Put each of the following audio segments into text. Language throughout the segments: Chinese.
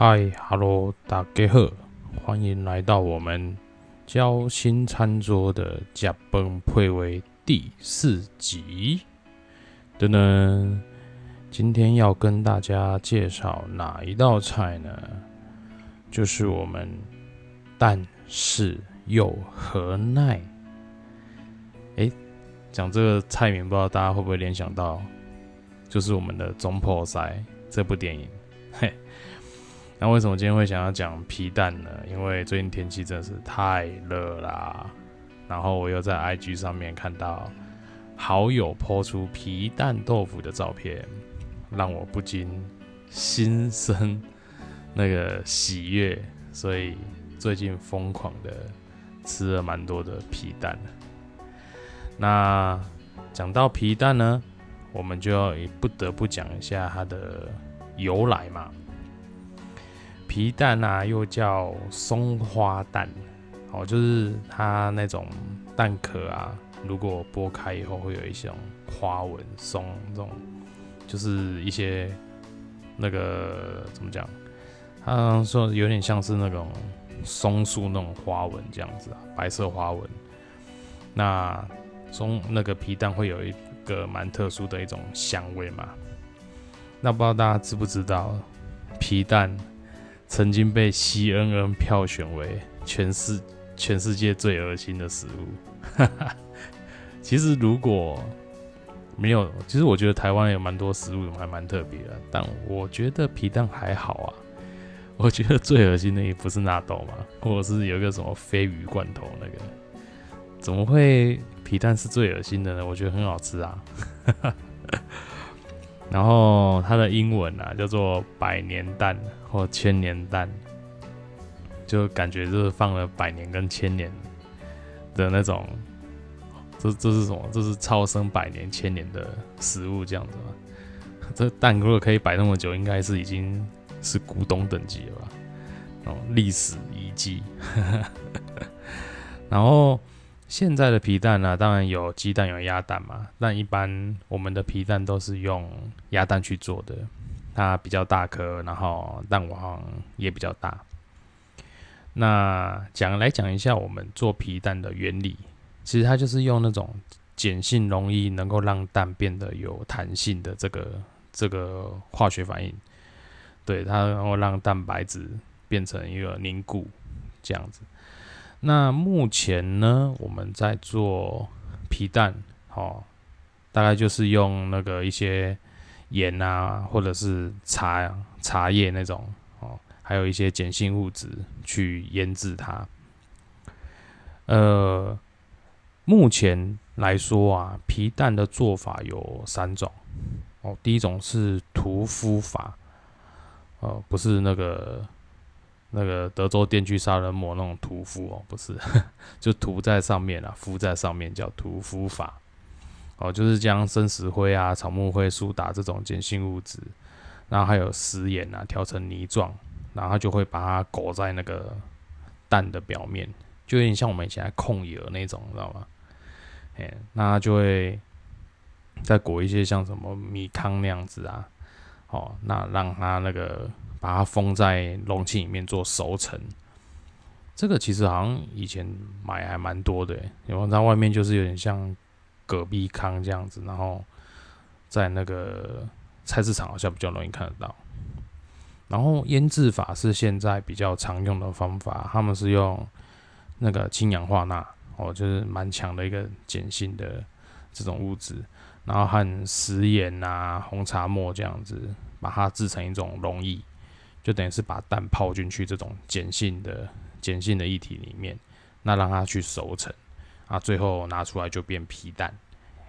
嗨，Hello，大家好，欢迎来到我们交心餐桌的甲崩配位第四集。噔噔，今天要跟大家介绍哪一道菜呢？就是我们但是又何奈？哎，讲这个菜名，不知道大家会不会联想到，就是我们的《中破塞》这部电影，嘿。那为什么今天会想要讲皮蛋呢？因为最近天气真的是太热啦。然后我又在 IG 上面看到好友抛出皮蛋豆腐的照片，让我不禁心生那个喜悦，所以最近疯狂的吃了蛮多的皮蛋。那讲到皮蛋呢，我们就要不得不讲一下它的由来嘛。皮蛋啊，又叫松花蛋，哦，就是它那种蛋壳啊，如果剥开以后会有一种花纹，松这种，就是一些那个怎么讲？他说有点像是那种松树那种花纹这样子啊，白色花纹。那松那个皮蛋会有一个蛮特殊的一种香味嘛？那不知道大家知不知道皮蛋？曾经被 CNN 票选为全世全世界最恶心的食物。其实如果没有，其实我觉得台湾有蛮多食物还蛮特别的，但我觉得皮蛋还好啊。我觉得最恶心的也不是纳豆嘛，或者是有一个什么鲱鱼罐头那个，怎么会皮蛋是最恶心的呢？我觉得很好吃啊。然后它的英文啊叫做百年蛋或千年蛋，就感觉就是放了百年跟千年的那种，这这是什么？这是超生百年千年的食物这样子吗？这蛋如果可以摆那么久，应该是已经是古董等级了吧？哦，历史遗迹。然后。现在的皮蛋呢，当然有鸡蛋有鸭蛋嘛，但一般我们的皮蛋都是用鸭蛋去做的，它比较大颗，然后蛋黄也比较大。那讲来讲一下我们做皮蛋的原理，其实它就是用那种碱性容易能够让蛋变得有弹性的这个这个化学反应，对它然后让蛋白质变成一个凝固这样子。那目前呢，我们在做皮蛋，哦，大概就是用那个一些盐啊，或者是茶茶叶那种，哦，还有一些碱性物质去腌制它。呃，目前来说啊，皮蛋的做法有三种，哦，第一种是涂敷法，哦，不是那个。那个德州电锯杀人魔那种涂敷哦，不是，就涂在上面啊，敷在上面叫涂敷法哦，就是将生石灰啊、草木灰、苏打这种碱性物质，然后还有食盐啊，调成泥状，然后就会把它裹在那个蛋的表面，就有点像我们以前控油那种，你知道吗？哎，那就会再裹一些像什么米糠那样子啊，哦，那让它那个。把它封在容器里面做熟成，这个其实好像以前买还蛮多的，因为在外面就是有点像隔壁康这样子，然后在那个菜市场好像比较容易看得到。然后腌制法是现在比较常用的方法，他们是用那个氢氧化钠哦，就是蛮强的一个碱性的这种物质，然后和食盐啊、红茶末这样子，把它制成一种溶液。就等于是把蛋泡进去这种碱性的碱性的液体里面，那让它去熟成啊，最后拿出来就变皮蛋，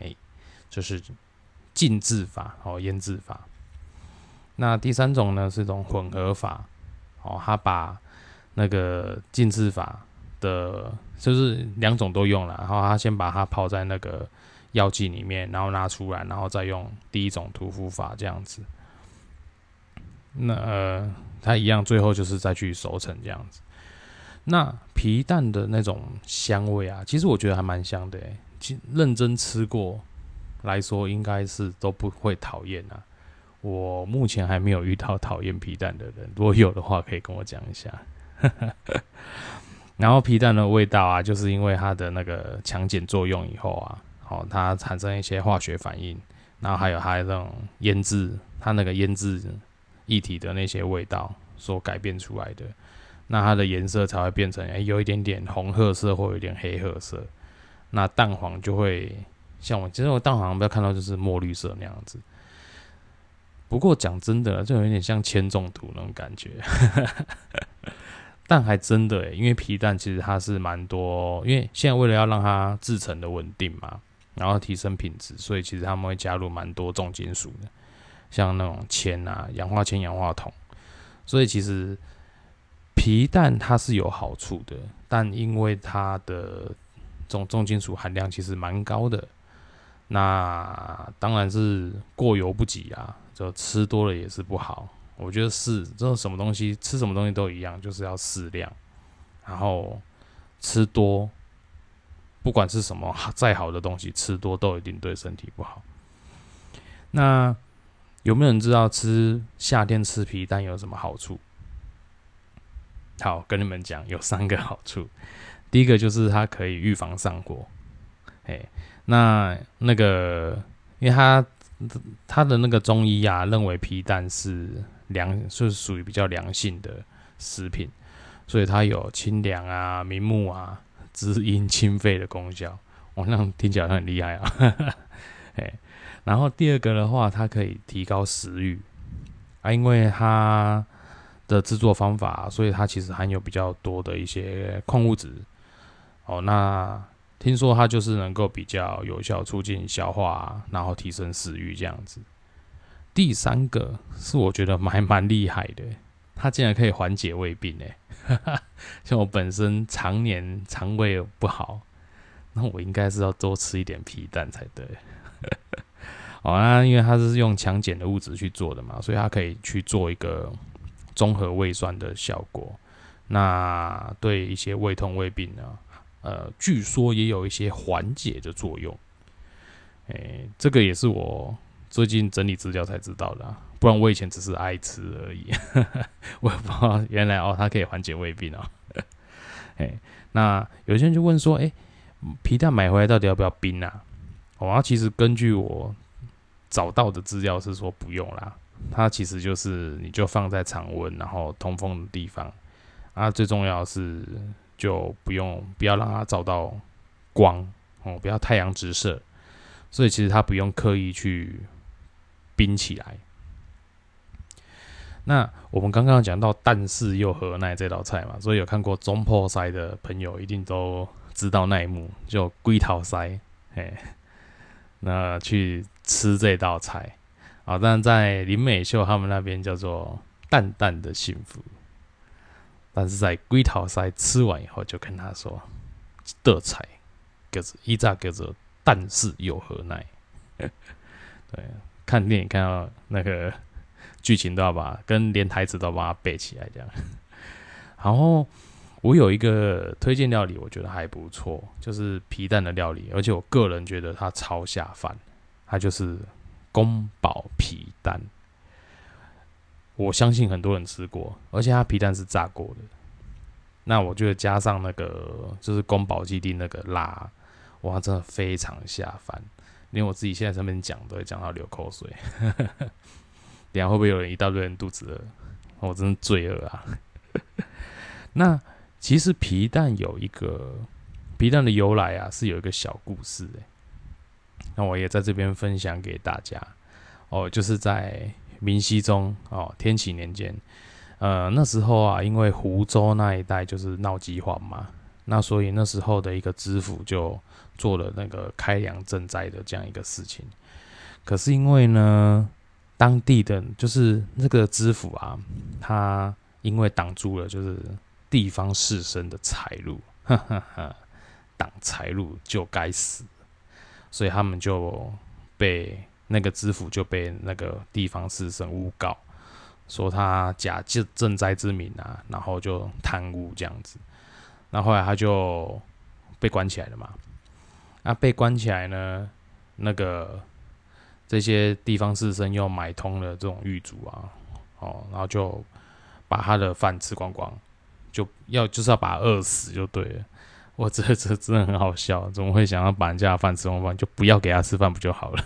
哎，这是浸制法哦，腌制法。那第三种呢是一种混合法哦，它把那个浸制法的，就是两种都用了，然后它先把它泡在那个药剂里面，然后拿出来，然后再用第一种涂敷法这样子。那呃，它一样，最后就是再去熟成这样子。那皮蛋的那种香味啊，其实我觉得还蛮香的。其认真吃过来说，应该是都不会讨厌啊。我目前还没有遇到讨厌皮蛋的人，如果有的话，可以跟我讲一下。然后皮蛋的味道啊，就是因为它的那个强碱作用以后啊，哦，它产生一些化学反应，然后还有它那种腌制，它那个腌制液体的那些味道所改变出来的，那它的颜色才会变成哎有一点点红褐色或有点黑褐色，那蛋黄就会像我其实我蛋黄不要看到就是墨绿色那样子。不过讲真的，就有点像铅中毒那种感觉。但还真的，因为皮蛋其实它是蛮多，因为现在为了要让它制成的稳定嘛，然后提升品质，所以其实他们会加入蛮多重金属的，像那种铅啊、氧化铅、氧化铜。所以其实皮蛋它是有好处的，但因为它的重重金属含量其实蛮高的，那当然是过犹不及啊，就吃多了也是不好。我觉得是，这种什么东西吃什么东西都一样，就是要适量，然后吃多，不管是什么再好的东西，吃多都一定对身体不好。那有没有人知道吃夏天吃皮蛋有什么好处？好，跟你们讲，有三个好处。第一个就是它可以预防上火，哎，那那个，因为它它的那个中医啊，认为皮蛋是。凉是属于比较凉性的食品，所以它有清凉啊、明目啊、滋阴清肺的功效。哦，那听起来很厉害啊！哎，然后第二个的话，它可以提高食欲啊，因为它的制作方法，所以它其实含有比较多的一些矿物质。哦，那听说它就是能够比较有效促进消化，然后提升食欲这样子。第三个是我觉得蛮蛮厉害的，它竟然可以缓解胃病诶，像我本身常年肠胃不好，那我应该是要多吃一点皮蛋才对。好啊，因为它是用强碱的物质去做的嘛，所以它可以去做一个综合胃酸的效果。那对一些胃痛、胃病呢，呃，据说也有一些缓解的作用。诶，这个也是我。最近整理资料才知道的，不然我以前只是爱吃而已。我也不知道原来哦，它可以缓解胃病哦。哎，那有些人就问说，哎，皮蛋买回来到底要不要冰啊？哦，其实根据我找到的资料是说不用啦，它其实就是你就放在常温然后通风的地方啊。最重要是就不用不要让它照到光哦，不要太阳直射，所以其实它不用刻意去。冰起来。那我们刚刚讲到蛋式又何奈这道菜嘛，所以有看过中破塞的朋友一定都知道那一幕，就龟头塞，嘿，那去吃这道菜啊。但在林美秀他们那边叫做淡淡的幸福，但是在龟头塞吃完以后，就跟他说的菜叫做一炸叫做蛋式又何奈，对。看电影看到那个 剧情都要把跟连台词都把它背起来这样。然后我有一个推荐料理，我觉得还不错，就是皮蛋的料理，而且我个人觉得它超下饭。它就是宫保皮蛋，我相信很多人吃过，而且它皮蛋是炸过的。那我觉得加上那个就是宫保鸡丁那个辣，哇，真的非常下饭。连我自己现在上面讲都会讲到流口水，等下会不会有人一大堆人肚子饿？我真的罪恶啊！那其实皮蛋有一个皮蛋的由来啊，是有一个小故事诶。那我也在这边分享给大家哦，就是在明熹宗哦天启年间，呃那时候啊，因为湖州那一带就是闹饥荒嘛，那所以那时候的一个知府就。做了那个开粮赈灾的这样一个事情，可是因为呢，当地的就是那个知府啊，他因为挡住了就是地方士绅的财路，哈哈哈，挡财路就该死，所以他们就被那个知府就被那个地方士绅诬告，说他假借赈灾之名啊，然后就贪污这样子，那后来他就被关起来了嘛。那被关起来呢？那个这些地方士绅又买通了这种狱卒啊，哦，然后就把他的饭吃光光，就要就是要把他饿死就对了。我这这真的很好笑，怎么会想要把人家的饭吃光光，就不要给他吃饭不就好了？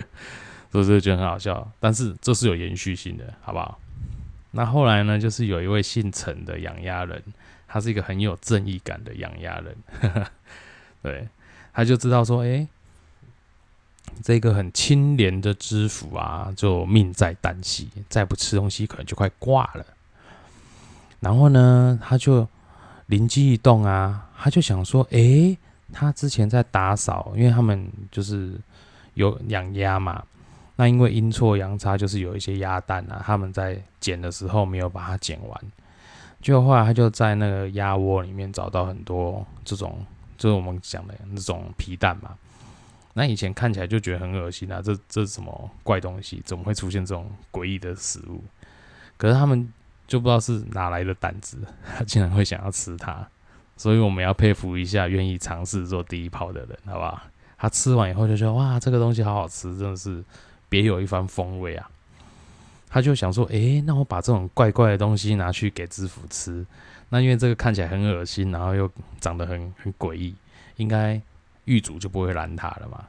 所以这就很好笑。但是这是有延续性的，好不好？那后来呢，就是有一位姓陈的养鸭人，他是一个很有正义感的养鸭人，对，他就知道说，哎。这个很清廉的知府啊，就命在旦夕，再不吃东西可能就快挂了。然后呢，他就灵机一动啊，他就想说：，诶，他之前在打扫，因为他们就是有养鸭嘛。那因为阴错阳差，就是有一些鸭蛋啊，他们在捡的时候没有把它捡完。就后来他就在那个鸭窝里面找到很多这种，就是我们讲的那种皮蛋嘛。那以前看起来就觉得很恶心啊，这这是什么怪东西？怎么会出现这种诡异的食物？可是他们就不知道是哪来的胆子，他竟然会想要吃它。所以我们要佩服一下愿意尝试做第一炮的人，好不好？他吃完以后就说：“哇，这个东西好好吃，真的是别有一番风味啊！”他就想说：“诶，那我把这种怪怪的东西拿去给知府吃，那因为这个看起来很恶心，然后又长得很很诡异，应该。”狱主就不会拦他了嘛？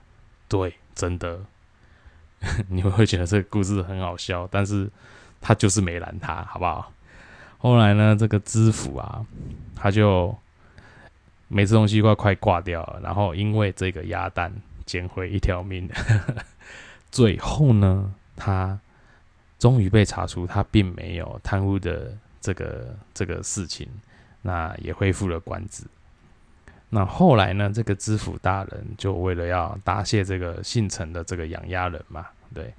对，真的，你们会觉得这个故事很好笑，但是他就是没拦他，好不好？后来呢，这个知府啊，他就每次东西快快挂掉了，然后因为这个鸭蛋捡回一条命，最后呢，他终于被查出他并没有贪污的这个这个事情，那也恢复了官职。那后来呢？这个知府大人就为了要答谢这个姓陈的这个养鸭人嘛，对，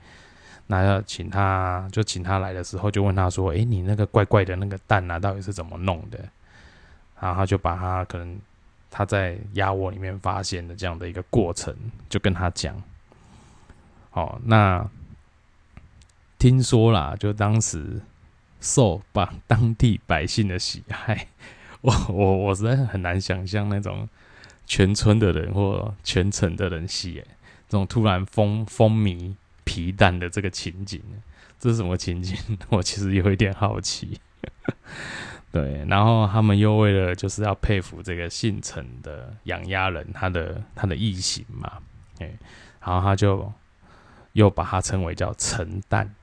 那要请他，就请他来的时候，就问他说：“诶，你那个怪怪的那个蛋啊，到底是怎么弄的？”然后他就把他可能他在鸭窝里面发现的这样的一个过程，就跟他讲。哦，那听说啦，就当时受把 当地百姓的喜爱。我我我实在很难想象那种全村的人或全城的人喜，这种突然风风靡皮蛋的这个情景，这是什么情景？我其实有一点好奇。对，然后他们又为了就是要佩服这个姓陈的养鸭人，他的他的异形嘛，哎，然后他就又把它称为叫陈蛋。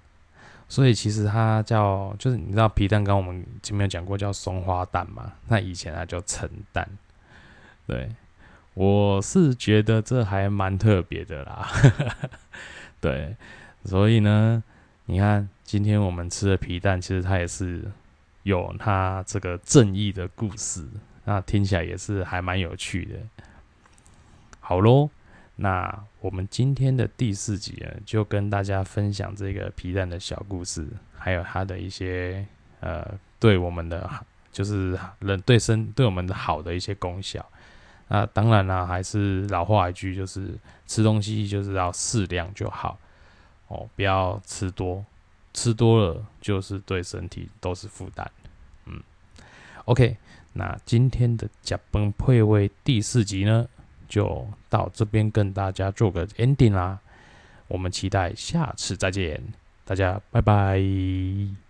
所以其实它叫，就是你知道皮蛋，刚我们前面讲过叫松花蛋嘛，那以前它叫陈蛋。对，我是觉得这还蛮特别的啦。对，所以呢，你看今天我们吃的皮蛋，其实它也是有它这个正义的故事，那听起来也是还蛮有趣的。好喽。那我们今天的第四集呢，就跟大家分享这个皮蛋的小故事，还有它的一些呃，对我们的就是人对身对我们的好的一些功效。那当然啦，还是老话一句，就是吃东西就是要适量就好哦，不要吃多，吃多了就是对身体都是负担。嗯，OK，那今天的甲崩配位第四集呢？就到这边跟大家做个 ending 啦，我们期待下次再见，大家拜拜。